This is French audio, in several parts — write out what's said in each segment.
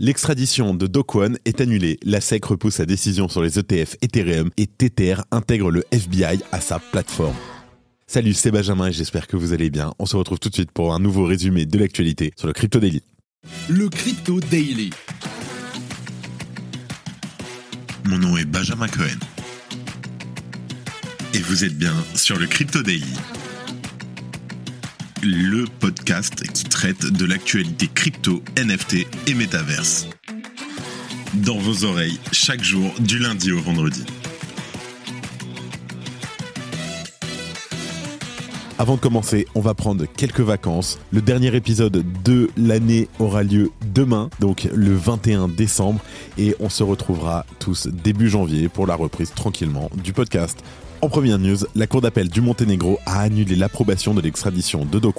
L'extradition de Do est annulée. La SEC repousse sa décision sur les ETF Ethereum et Tether intègre le FBI à sa plateforme. Salut, c'est Benjamin et j'espère que vous allez bien. On se retrouve tout de suite pour un nouveau résumé de l'actualité sur le Crypto Daily. Le Crypto Daily. Mon nom est Benjamin Cohen. Et vous êtes bien sur le Crypto Daily le podcast qui traite de l'actualité crypto, NFT et métaverse. Dans vos oreilles, chaque jour, du lundi au vendredi. Avant de commencer, on va prendre quelques vacances. Le dernier épisode de l'année aura lieu demain, donc le 21 décembre, et on se retrouvera tous début janvier pour la reprise tranquillement du podcast. En première news, la Cour d'appel du Monténégro a annulé l'approbation de l'extradition de Do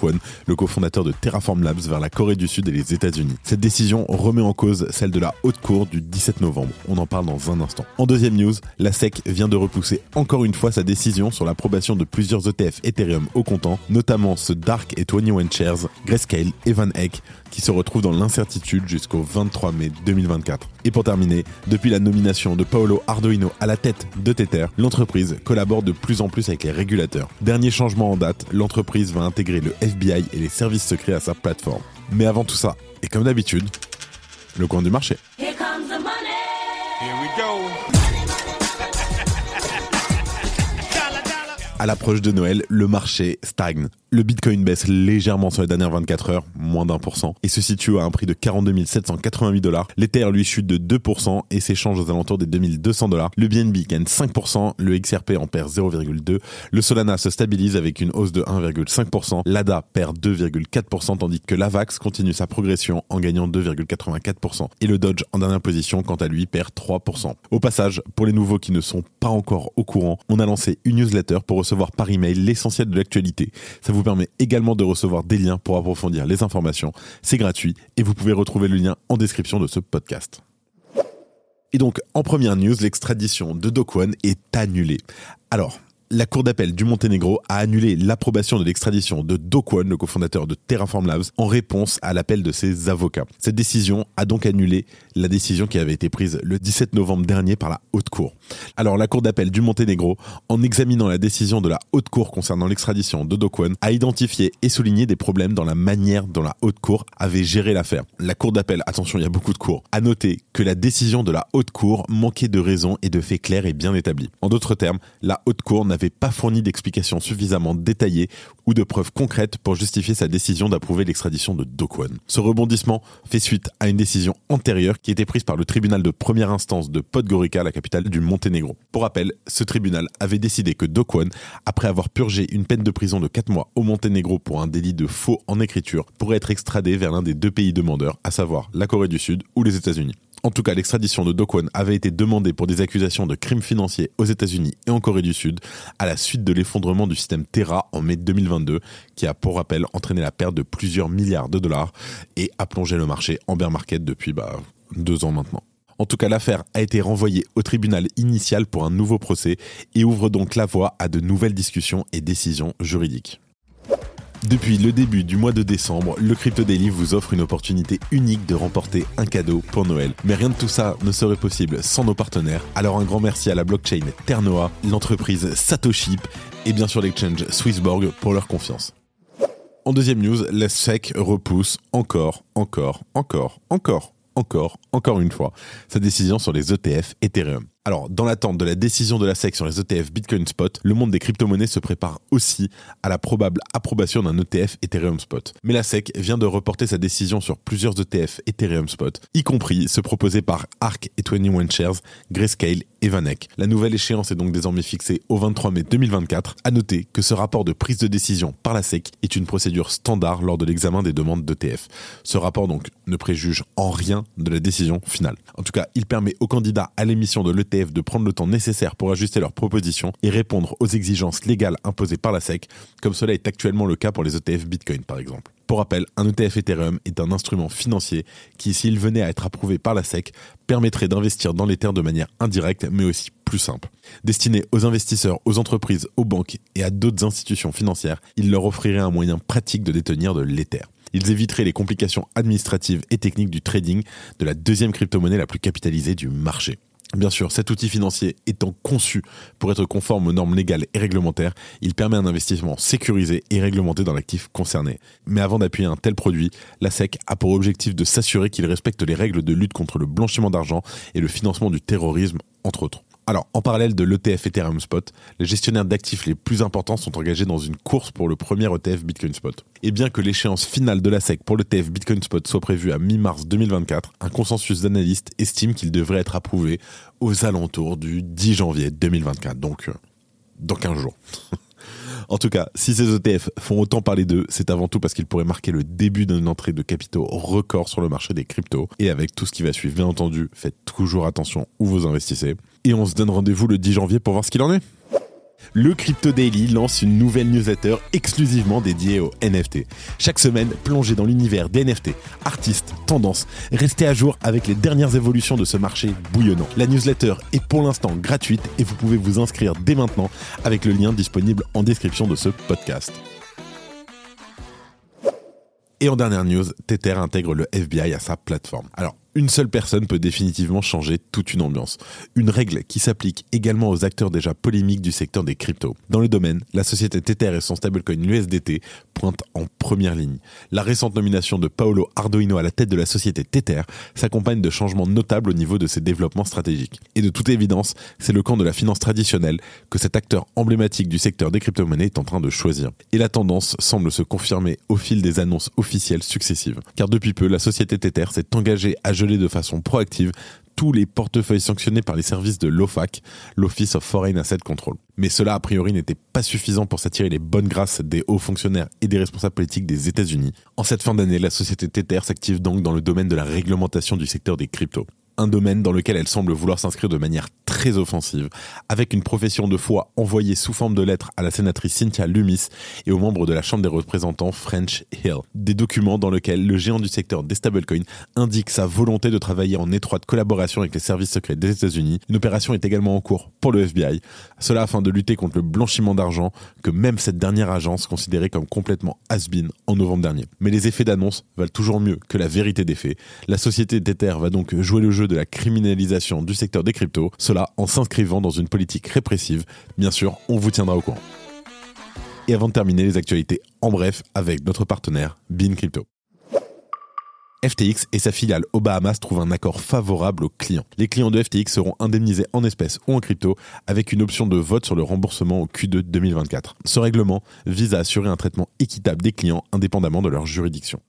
le cofondateur de Terraform Labs, vers la Corée du Sud et les États-Unis. Cette décision remet en cause celle de la Haute Cour du 17 novembre. On en parle dans un instant. En deuxième news, la SEC vient de repousser encore une fois sa décision sur l'approbation de plusieurs ETF Ethereum au comptant, notamment ce Dark et 21 Shares, Grayscale et Van Eck, qui se retrouvent dans l'incertitude jusqu'au 23 mai 2024. Et pour terminer, depuis la nomination de Paolo Arduino à la tête de Tether, l'entreprise collabore de plus en plus avec les régulateurs. Dernier changement en date, l'entreprise va intégrer le FBI et les services secrets à sa plateforme. Mais avant tout ça, et comme d'habitude, le coin du marché. Here comes the money. Here we go. À l'approche de Noël, le marché stagne. Le Bitcoin baisse légèrement sur les dernières 24 heures, moins d'un pour cent, et se situe à un prix de 42 788 dollars. L'Ether lui chute de 2% et s'échange aux alentours des 2200 dollars. Le BNB gagne 5%, le XRP en perd 0,2%, le Solana se stabilise avec une hausse de 1,5%, l'ADA perd 2,4% tandis que l'AVAX continue sa progression en gagnant 2,84% et le Dodge en dernière position quant à lui perd 3%. Au passage, pour les nouveaux qui ne sont pas encore au courant, on a lancé une newsletter pour recevoir par email l'essentiel de l'actualité. Ça vous permet également de recevoir des liens pour approfondir les informations. C'est gratuit et vous pouvez retrouver le lien en description de ce podcast. Et donc, en première news, l'extradition de Dokwan est annulée. Alors, la Cour d'appel du Monténégro a annulé l'approbation de l'extradition de Do le cofondateur de Terraform Labs, en réponse à l'appel de ses avocats. Cette décision a donc annulé la décision qui avait été prise le 17 novembre dernier par la Haute Cour. Alors la Cour d'appel du Monténégro, en examinant la décision de la Haute Cour concernant l'extradition de Do a identifié et souligné des problèmes dans la manière dont la Haute Cour avait géré l'affaire. La Cour d'appel, attention, il y a beaucoup de cours, a noté que la décision de la Haute Cour manquait de raisons et de faits clairs et bien établis. En d'autres termes, la Haute Cour n'a n'avait pas fourni d'explications suffisamment détaillées ou de preuves concrètes pour justifier sa décision d'approuver l'extradition de Dokwon. Ce rebondissement fait suite à une décision antérieure qui était prise par le tribunal de première instance de Podgorica, la capitale du Monténégro. Pour rappel, ce tribunal avait décidé que Dokwon, après avoir purgé une peine de prison de 4 mois au Monténégro pour un délit de faux en écriture, pourrait être extradé vers l'un des deux pays demandeurs, à savoir la Corée du Sud ou les États-Unis. En tout cas, l'extradition de Dokwon avait été demandée pour des accusations de crimes financiers aux États-Unis et en Corée du Sud à la suite de l'effondrement du système Terra en mai 2022, qui a pour rappel entraîné la perte de plusieurs milliards de dollars et a plongé le marché en bear market depuis bah, deux ans maintenant. En tout cas, l'affaire a été renvoyée au tribunal initial pour un nouveau procès et ouvre donc la voie à de nouvelles discussions et décisions juridiques. Depuis le début du mois de décembre, le Crypto Daily vous offre une opportunité unique de remporter un cadeau pour Noël. Mais rien de tout ça ne serait possible sans nos partenaires. Alors un grand merci à la blockchain Ternoa, l'entreprise Satoshi et bien sûr l'exchange Swissborg pour leur confiance. En deuxième news, la SEC repousse encore, encore, encore, encore, encore, encore une fois sa décision sur les ETF Ethereum. Alors, dans l'attente de la décision de la SEC sur les ETF Bitcoin Spot, le monde des crypto-monnaies se prépare aussi à la probable approbation d'un ETF Ethereum Spot. Mais la SEC vient de reporter sa décision sur plusieurs ETF Ethereum Spot, y compris ceux proposés par ARK et 21 Shares, Grayscale La nouvelle échéance est donc désormais fixée au 23 mai 2024. À noter que ce rapport de prise de décision par la SEC est une procédure standard lors de l'examen des demandes d'ETF. Ce rapport donc ne préjuge en rien de la décision finale. En tout cas, il permet aux candidats à l'émission de l'ETF de prendre le temps nécessaire pour ajuster leurs propositions et répondre aux exigences légales imposées par la SEC, comme cela est actuellement le cas pour les ETF Bitcoin par exemple. Pour rappel, un ETF Ethereum est un instrument financier qui, s'il venait à être approuvé par la SEC, permettrait d'investir dans l'Ether de manière indirecte mais aussi plus simple. Destiné aux investisseurs, aux entreprises, aux banques et à d'autres institutions financières, il leur offrirait un moyen pratique de détenir de l'Ether. Ils éviteraient les complications administratives et techniques du trading de la deuxième crypto-monnaie la plus capitalisée du marché. Bien sûr, cet outil financier étant conçu pour être conforme aux normes légales et réglementaires, il permet un investissement sécurisé et réglementé dans l'actif concerné. Mais avant d'appuyer un tel produit, la SEC a pour objectif de s'assurer qu'il respecte les règles de lutte contre le blanchiment d'argent et le financement du terrorisme, entre autres. Alors, en parallèle de l'ETF Ethereum Spot, les gestionnaires d'actifs les plus importants sont engagés dans une course pour le premier ETF Bitcoin Spot. Et bien que l'échéance finale de la SEC pour l'ETF Bitcoin Spot soit prévue à mi-mars 2024, un consensus d'analystes estime qu'il devrait être approuvé aux alentours du 10 janvier 2024, donc euh, dans 15 jours. En tout cas, si ces ETF font autant parler d'eux, c'est avant tout parce qu'ils pourraient marquer le début d'une entrée de capitaux record sur le marché des cryptos. Et avec tout ce qui va suivre, bien entendu, faites toujours attention où vous investissez. Et on se donne rendez-vous le 10 janvier pour voir ce qu'il en est le Crypto Daily lance une nouvelle newsletter exclusivement dédiée aux NFT. Chaque semaine, plongez dans l'univers des NFT, artistes, tendances, restez à jour avec les dernières évolutions de ce marché bouillonnant. La newsletter est pour l'instant gratuite et vous pouvez vous inscrire dès maintenant avec le lien disponible en description de ce podcast. Et en dernière news, Tether intègre le FBI à sa plateforme. Une seule personne peut définitivement changer toute une ambiance. Une règle qui s'applique également aux acteurs déjà polémiques du secteur des cryptos. Dans le domaine, la société Tether et son stablecoin USDT pointent en première ligne. La récente nomination de Paolo Ardoino à la tête de la société Tether s'accompagne de changements notables au niveau de ses développements stratégiques. Et de toute évidence, c'est le camp de la finance traditionnelle que cet acteur emblématique du secteur des crypto-monnaies est en train de choisir. Et la tendance semble se confirmer au fil des annonces officielles successives. Car depuis peu, la société Tether s'est engagée à de façon proactive tous les portefeuilles sanctionnés par les services de l'OFAC, l'Office of Foreign Asset Control. Mais cela, a priori, n'était pas suffisant pour s'attirer les bonnes grâces des hauts fonctionnaires et des responsables politiques des États-Unis. En cette fin d'année, la société Tether s'active donc dans le domaine de la réglementation du secteur des cryptos un domaine dans lequel elle semble vouloir s'inscrire de manière très offensive, avec une profession de foi envoyée sous forme de lettres à la sénatrice Cynthia Lumis et aux membres de la Chambre des représentants French Hill. Des documents dans lesquels le géant du secteur des stablecoins indique sa volonté de travailler en étroite collaboration avec les services secrets des États-Unis. Une opération est également en cours pour le FBI, cela afin de lutter contre le blanchiment d'argent que même cette dernière agence considérait comme complètement has-been en novembre dernier. Mais les effets d'annonce valent toujours mieux que la vérité des faits. La société d'Ether va donc jouer le jeu de la criminalisation du secteur des cryptos, cela en s'inscrivant dans une politique répressive. Bien sûr, on vous tiendra au courant. Et avant de terminer les actualités en bref avec notre partenaire Bean Crypto. FTX et sa filiale aux Bahamas trouvent un accord favorable aux clients. Les clients de FTX seront indemnisés en espèces ou en crypto avec une option de vote sur le remboursement au Q2 2024. Ce règlement vise à assurer un traitement équitable des clients indépendamment de leur juridiction.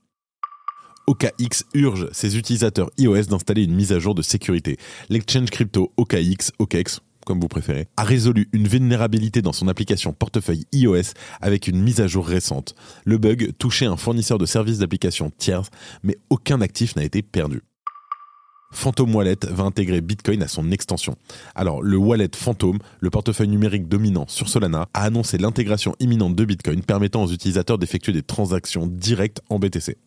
OKX urge ses utilisateurs iOS d'installer une mise à jour de sécurité. L'exchange crypto OKX, OKX, comme vous préférez, a résolu une vulnérabilité dans son application portefeuille iOS avec une mise à jour récente. Le bug touchait un fournisseur de services d'application tierce, mais aucun actif n'a été perdu. Phantom Wallet va intégrer Bitcoin à son extension. Alors, le wallet Phantom, le portefeuille numérique dominant sur Solana, a annoncé l'intégration imminente de Bitcoin permettant aux utilisateurs d'effectuer des transactions directes en BTC.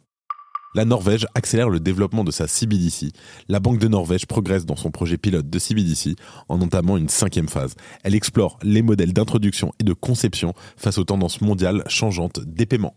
La Norvège accélère le développement de sa CBDC. La Banque de Norvège progresse dans son projet pilote de CBDC en entamant une cinquième phase. Elle explore les modèles d'introduction et de conception face aux tendances mondiales changeantes des paiements.